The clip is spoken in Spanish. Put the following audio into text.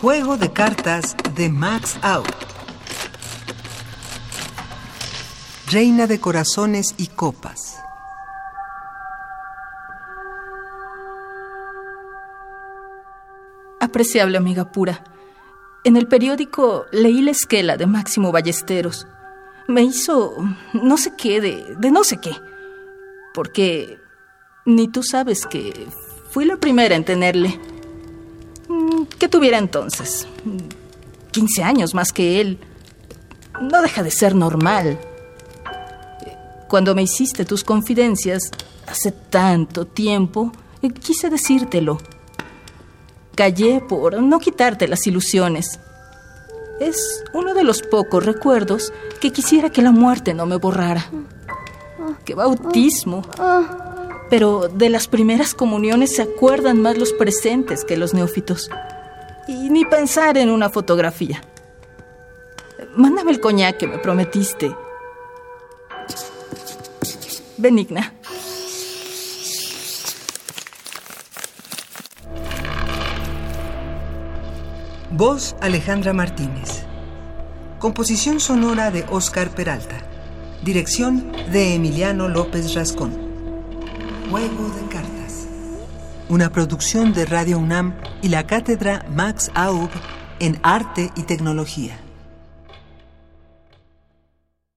Juego de cartas de Max Out. Reina de corazones y copas. Apreciable amiga pura. En el periódico leí la esquela de Máximo Ballesteros. Me hizo no sé qué de, de no sé qué. Porque ni tú sabes que fui la primera en tenerle. ¿Qué tuviera entonces? 15 años más que él. No deja de ser normal. Cuando me hiciste tus confidencias, hace tanto tiempo, eh, quise decírtelo. Callé por no quitarte las ilusiones. Es uno de los pocos recuerdos que quisiera que la muerte no me borrara. ¡Qué bautismo! Pero de las primeras comuniones se acuerdan más los presentes que los neófitos. Y ni pensar en una fotografía. Mándame el coñac que me prometiste. Benigna. Voz Alejandra Martínez. Composición sonora de Oscar Peralta. Dirección de Emiliano López Rascón. Juego de. Una producción de Radio UNAM y la cátedra Max Aub en Arte y Tecnología.